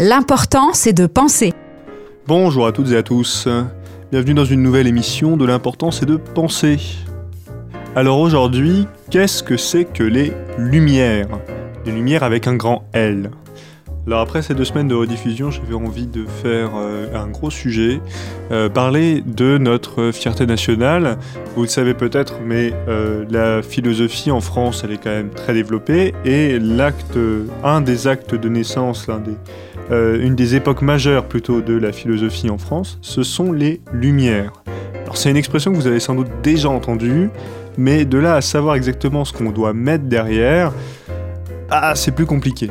L'important, c'est de penser. Bonjour à toutes et à tous. Bienvenue dans une nouvelle émission de L'important, c'est de penser. Alors aujourd'hui, qu'est-ce que c'est que les lumières? Les lumières avec un grand L. Alors après ces deux semaines de rediffusion, j'avais envie de faire euh, un gros sujet, euh, parler de notre fierté nationale. Vous le savez peut-être, mais euh, la philosophie en France, elle est quand même très développée et l'acte, un des actes de naissance, l'un des, une des époques majeures plutôt de la philosophie en France, ce sont les Lumières. C'est une expression que vous avez sans doute déjà entendue, mais de là à savoir exactement ce qu'on doit mettre derrière, ah, c'est plus compliqué.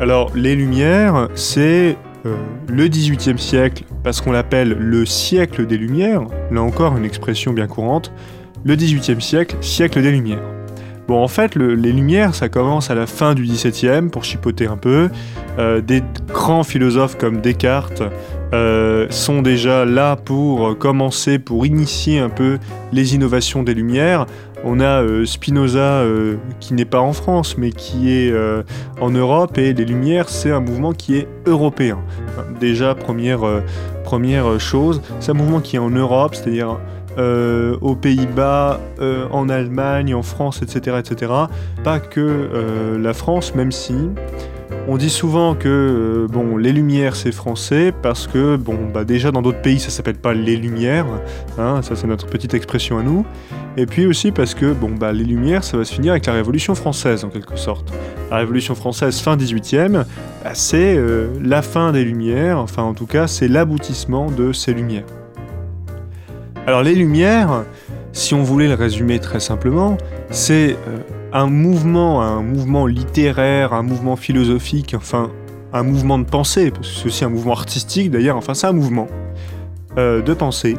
Alors, les Lumières, c'est euh, le XVIIIe siècle, parce qu'on l'appelle le siècle des Lumières, là encore une expression bien courante, le XVIIIe siècle, siècle des Lumières. Bon, en fait, les Lumières, ça commence à la fin du XVIIe, pour chipoter un peu. Euh, des grands philosophes comme Descartes euh, sont déjà là pour commencer, pour initier un peu les innovations des Lumières. On a euh, Spinoza qui n'est pas en France mais qui est en Europe et les Lumières c'est un mouvement qui est européen. Déjà première, première chose, c'est un mouvement qui est en Europe, c'est-à-dire aux Pays-Bas, en Allemagne, en France, etc., etc. Pas que la France, même si on dit souvent que euh, bon, les Lumières c'est français parce que bon, bah déjà dans d'autres pays ça s'appelle pas les Lumières, hein, ça c'est notre petite expression à nous. Et puis aussi parce que bon, bah, les Lumières ça va se finir avec la Révolution française en quelque sorte. La Révolution française fin 18e, bah, c'est euh, la fin des Lumières, enfin en tout cas c'est l'aboutissement de ces Lumières. Alors les Lumières, si on voulait le résumer très simplement, c'est euh, un mouvement, un mouvement littéraire, un mouvement philosophique, enfin un mouvement de pensée, parce que c'est aussi un mouvement artistique d'ailleurs, enfin c'est un mouvement euh, de pensée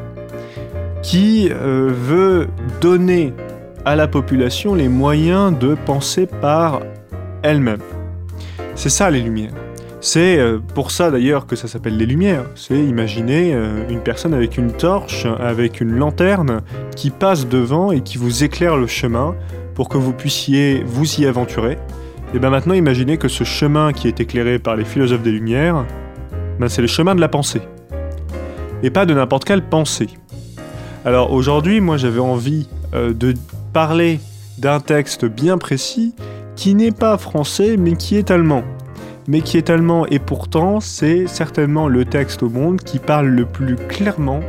qui euh, veut donner à la population les moyens de penser par elle-même. C'est ça les Lumières. C'est euh, pour ça d'ailleurs que ça s'appelle les Lumières. C'est imaginer une personne avec une torche, avec une lanterne, qui passe devant et qui vous éclaire le chemin pour que vous puissiez vous y aventurer. Et bien maintenant, imaginez que ce chemin qui est éclairé par les philosophes des Lumières, ben c'est le chemin de la pensée. Et pas de n'importe quelle pensée. Alors aujourd'hui, moi j'avais envie euh, de parler d'un texte bien précis qui n'est pas français mais qui est allemand. Mais qui est allemand et pourtant c'est certainement le texte au monde qui parle le plus clairement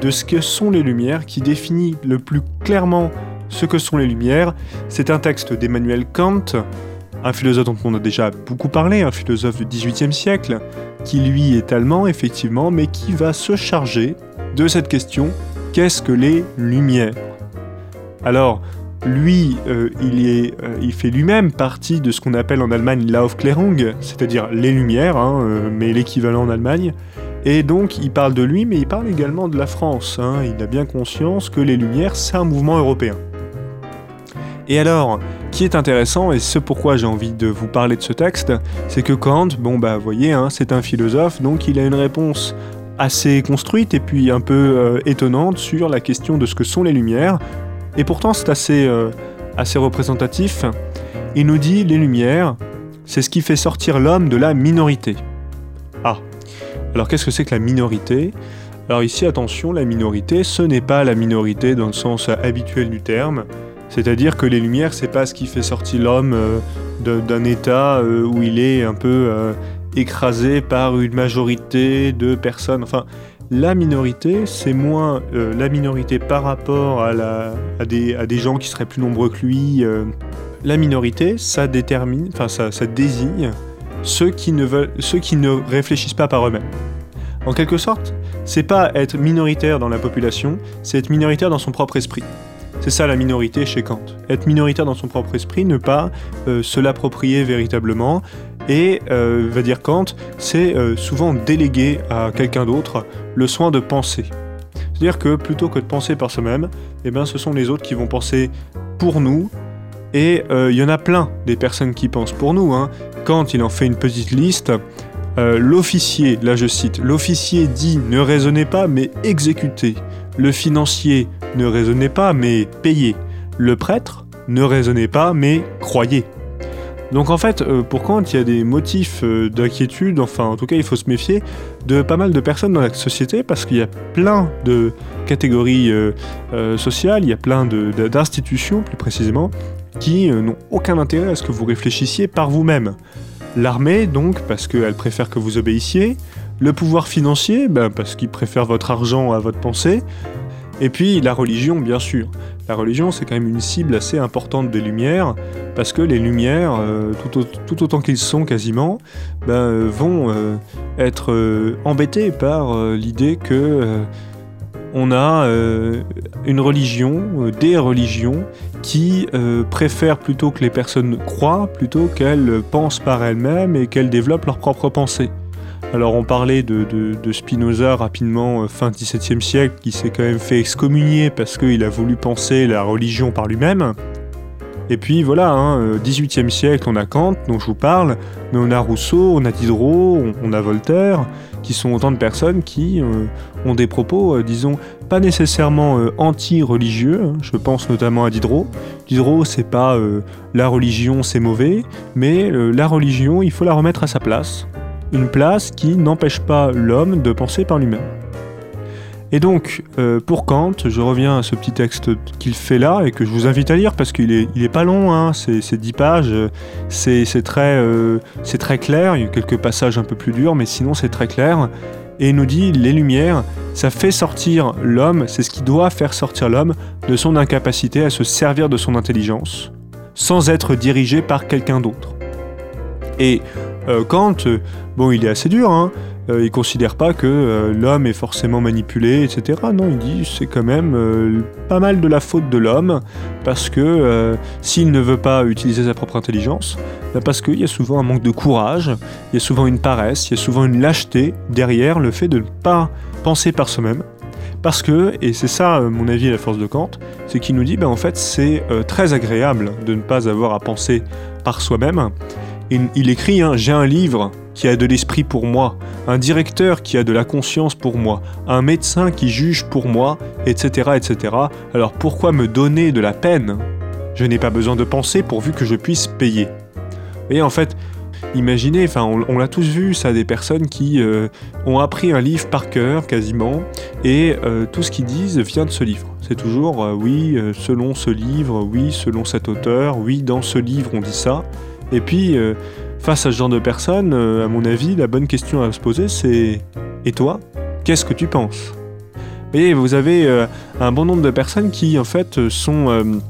de ce que sont les Lumières, qui définit le plus clairement ce que sont les Lumières. C'est un texte d'Emmanuel Kant, un philosophe dont on a déjà beaucoup parlé, un philosophe du XVIIIe siècle, qui lui est allemand effectivement, mais qui va se charger de cette question qu'est-ce que les Lumières? Alors, lui, euh, il, est, euh, il, fait lui-même partie de ce qu'on appelle en Allemagne l'Aufklärung, c'est-à-dire les Lumières, hein, euh, mais l'équivalent en Allemagne. Et donc, il parle de lui, mais il parle également de la France. Hein. Il a bien conscience que les Lumières, c'est un mouvement européen. Et alors, qui est intéressant, et ce pourquoi j'ai envie de vous parler de ce texte, c'est que Kant, bon bah vous voyez, hein, c'est un philosophe, donc il a une réponse assez construite et puis un peu étonnante sur la question de ce que sont les Lumières. Et pourtant c'est assez, euh, assez représentatif. Il nous dit les Lumières, c'est ce qui fait sortir l'homme de la minorité. Ah, alors qu'est-ce que c'est que la minorité? Alors ici, attention, la minorité, ce n'est pas la minorité dans le sens habituel du terme, c'est-à-dire que les lumières, c'est pas ce qui fait sortir l'homme euh, d'un état euh, où il est un peu écrasé par une majorité de personnes. Enfin, la minorité, c'est moins la minorité par rapport à, des, gens qui seraient plus nombreux que lui. la minorité, ça détermine, ça, désigne ceux qui ne veulent, ceux qui ne réfléchissent pas par eux-mêmes. En quelque sorte, c'est pas être minoritaire dans la population, c'est être minoritaire dans son propre esprit. C'est ça la minorité chez Kant. Être minoritaire dans son propre esprit, ne pas euh, se l'approprier véritablement. Et, euh, va dire Kant, c'est euh, souvent déléguer à quelqu'un d'autre le soin de penser. C'est-à-dire que plutôt que de penser par soi-même, eh ben, ce sont les autres qui vont penser pour nous. Et il y en a plein des personnes qui pensent pour nous. Hein. Kant, il en fait une petite liste. l'officier, là je cite, l'officier dit ne raisonnez pas mais exécutez. Le financier ne raisonnez pas, mais payez. Le prêtre ne raisonnez pas, mais croyez. Donc en fait, euh, pour Kant, il y a des motifs euh, d'inquiétude, enfin en tout cas il faut se méfier de pas mal de personnes dans la société parce qu'il y a plein de catégories euh, sociales, il y a plein d'institutions plus précisément, qui n'ont aucun intérêt à ce que vous réfléchissiez par vous-même. L'armée donc parce qu'elle préfère que vous obéissiez, le pouvoir financier ben, parce qu'il préfère votre argent à votre pensée, et puis la religion bien sûr. La religion, c'est quand même une cible assez importante des Lumières, parce que les Lumières, euh, tout, autant qu'ils sont quasiment, ben, euh, vont euh, être embêtés par l'idée que on a une religion, des religions, qui préfèrent plutôt que les personnes croient, plutôt qu'elles pensent par elles-mêmes et qu'elles développent leur propre pensée. Alors on parlait de, Spinoza rapidement, euh, fin 17e siècle, qui s'est quand même fait excommunier parce qu'il a voulu penser la religion par lui-même. Et puis voilà, hein, 18e euh, siècle, on a Kant, dont je vous parle, mais on a Rousseau, on a Diderot, on, a Voltaire, qui sont autant de personnes qui euh, ont des propos, disons, pas nécessairement anti-religieux. Hein. je pense notamment à Diderot. Diderot, c'est pas la religion, c'est mauvais, mais la religion, il faut la remettre à sa place une place qui n'empêche pas l'homme de penser par lui-même. Et donc, euh, pour Kant, je reviens à ce petit texte qu'il fait là et que je vous invite à lire parce qu'il est, pas long, hein, c'est 10 pages, c'est très, euh, très clair, il y a quelques passages un peu plus durs, mais sinon c'est très clair. Et il nous dit, les lumières, ça fait sortir l'homme, c'est ce qui doit faire sortir l'homme de son incapacité à se servir de son intelligence, sans être dirigé par quelqu'un d'autre. Et euh, Kant, euh, bon, il est assez dur, hein. Euh, il considère pas que l'homme est forcément manipulé, etc. Non, il dit c'est quand même pas mal de la faute de l'homme, parce que s'il ne veut pas utiliser sa propre intelligence, bah, parce qu'il y a souvent un manque de courage, il y a souvent une paresse, il y a souvent une lâcheté derrière le fait de ne pas penser par soi-même. Parce que, et c'est ça mon avis la force de Kant, c'est qu'il nous dit, ben en fait c'est très agréable de ne pas avoir à penser par soi-même, il, écrit hein, J'ai un livre qui a de l'esprit pour moi, un directeur qui a de la conscience pour moi, un médecin qui juge pour moi, etc. etc. Alors pourquoi me donner de la peine? Je n'ai pas besoin de penser pourvu que je puisse payer. Et en fait, imaginez, on, l'a tous vu, ça, des personnes qui euh, ont appris un livre par cœur quasiment, et euh, tout ce qu'ils disent vient de ce livre. C'est toujours euh, oui, selon ce livre, oui, selon cet auteur, oui, dans ce livre on dit ça. Et puis, euh, face à ce genre de personnes, euh, à mon avis, la bonne question à se poser, c'est Et toi Qu'est-ce que tu penses? Et vous avez euh, un bon nombre de personnes qui, en fait, sont,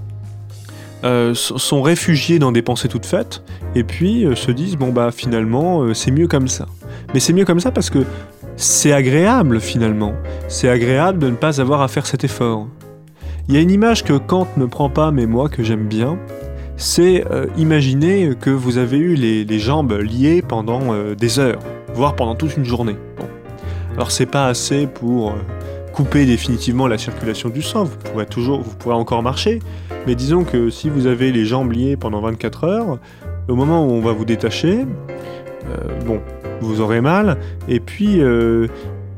sont réfugiées dans des pensées toutes faites, et puis se disent Bon, bah, finalement, c'est mieux comme ça. Mais c'est mieux comme ça parce que c'est agréable, finalement. C'est agréable de ne pas avoir à faire cet effort. Il y a une image que Kant ne prend pas, mais moi que j'aime bien, c'est euh, imaginer que vous avez eu les, jambes liées pendant euh, des heures, voire pendant toute une journée. Alors c'est pas assez pour euh, couper définitivement la circulation du sang, vous pourrez toujours, vous pourrez encore marcher, mais disons que si vous avez les jambes liées pendant 24 heures, au moment où on va vous détacher, bon, vous aurez mal, et puis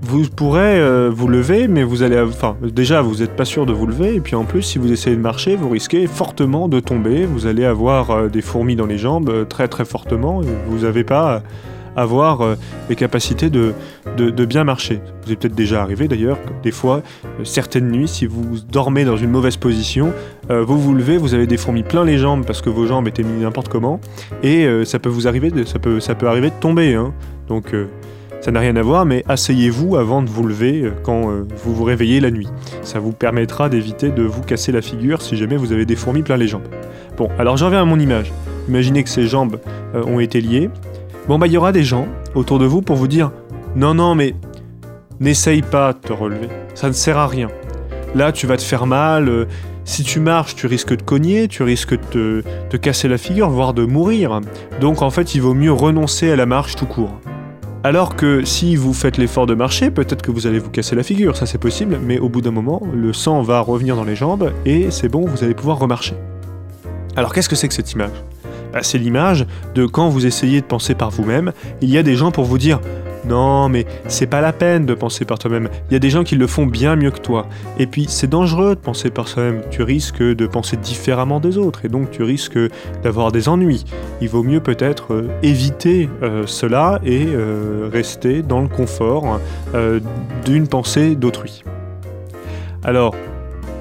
vous pourrez euh, vous lever, mais vous allez, enfin, déjà, vous n'êtes pas sûr de vous lever, et puis en plus, si vous essayez de marcher, vous risquez fortement de tomber. Vous allez avoir euh, des fourmis dans les jambes euh, très très fortement. Et vous n'avez pas avoir les capacités de, de, bien marcher. Vous est peut-être déjà arrivé d'ailleurs, des fois, certaines nuits, si vous dormez dans une mauvaise position, vous vous levez, vous avez des fourmis plein les jambes parce que vos jambes étaient mises n'importe comment, et ça peut vous arriver, de, ça peut, ça peut arriver de tomber. Hein. Donc ça n'a rien à voir, mais asseyez-vous avant de vous lever euh, quand euh, vous vous réveillez la nuit. Ça vous permettra d'éviter de vous casser la figure si jamais vous avez des fourmis plein les jambes. Bon, alors j'en reviens à mon image. Imaginez que ces jambes euh, ont été liées. Bon, bah il y aura des gens autour de vous pour vous dire Non, non, mais n'essaye pas de te relever. Ça ne sert à rien. Là, tu vas te faire mal. si tu marches, tu risques de cogner, tu risques de te casser la figure, voire de mourir. Donc en fait, il vaut mieux renoncer à la marche tout court. Alors que si vous faites l'effort de marcher, peut-être que vous allez vous casser la figure, ça c'est possible, mais au bout d'un moment, le sang va revenir dans les jambes et c'est bon, vous allez pouvoir remarcher. Alors qu'est-ce que c'est que cette image? Bah, C'est l'image de quand vous essayez de penser par vous-même, il y a des gens pour vous dire Non, mais c'est pas la peine de penser par toi-même. Il y a des gens qui le font bien mieux que toi. Et puis, c'est dangereux de penser par soi-même. Tu risques de penser différemment des autres et donc tu risques d'avoir des ennuis. Il vaut mieux peut-être euh, éviter euh, cela et euh, rester dans le confort d'une pensée d'autrui. Alors,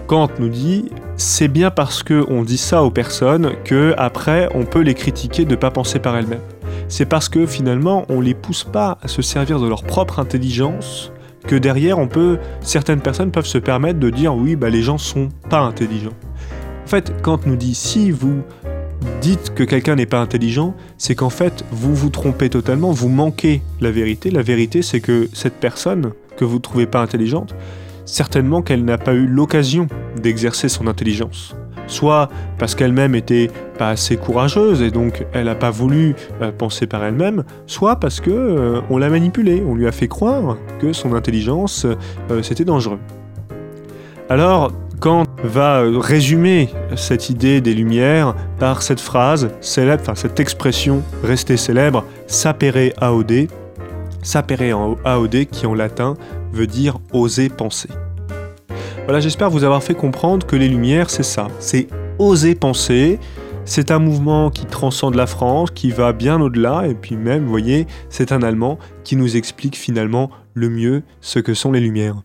Kant nous dit c'est bien parce qu'on dit ça aux personnes que après on peut les critiquer de ne pas penser par elles-mêmes c'est parce que finalement on les pousse pas à se servir de leur propre intelligence que derrière on peut certaines personnes peuvent se permettre de dire oui bah les gens sont pas intelligents. En fait, Kant nous dit si vous dites que quelqu'un n'est pas intelligent, c'est qu'en fait vous vous trompez totalement, vous manquez la vérité. La vérité c'est que cette personne que vous trouvez pas intelligente, certainement qu'elle n'a pas eu l'occasion d'exercer son intelligence soit parce qu'elle-même était pas assez courageuse et donc elle n'a pas voulu euh, penser par elle-même, soit parce que euh, on l'a manipulée, on lui a fait croire que son intelligence euh, c'était dangereux. Alors, Kant va résumer cette idée des Lumières par cette phrase célèbre, enfin cette expression restée célèbre, sapere aude, sapere aude qui en latin veut dire oser penser. Voilà, j'espère vous avoir fait comprendre que les Lumières, c'est ça. C'est oser penser. C'est un mouvement qui transcende la France, qui va bien au-delà, et puis même, vous voyez, c'est un Allemand qui nous explique finalement le mieux ce que sont les Lumières.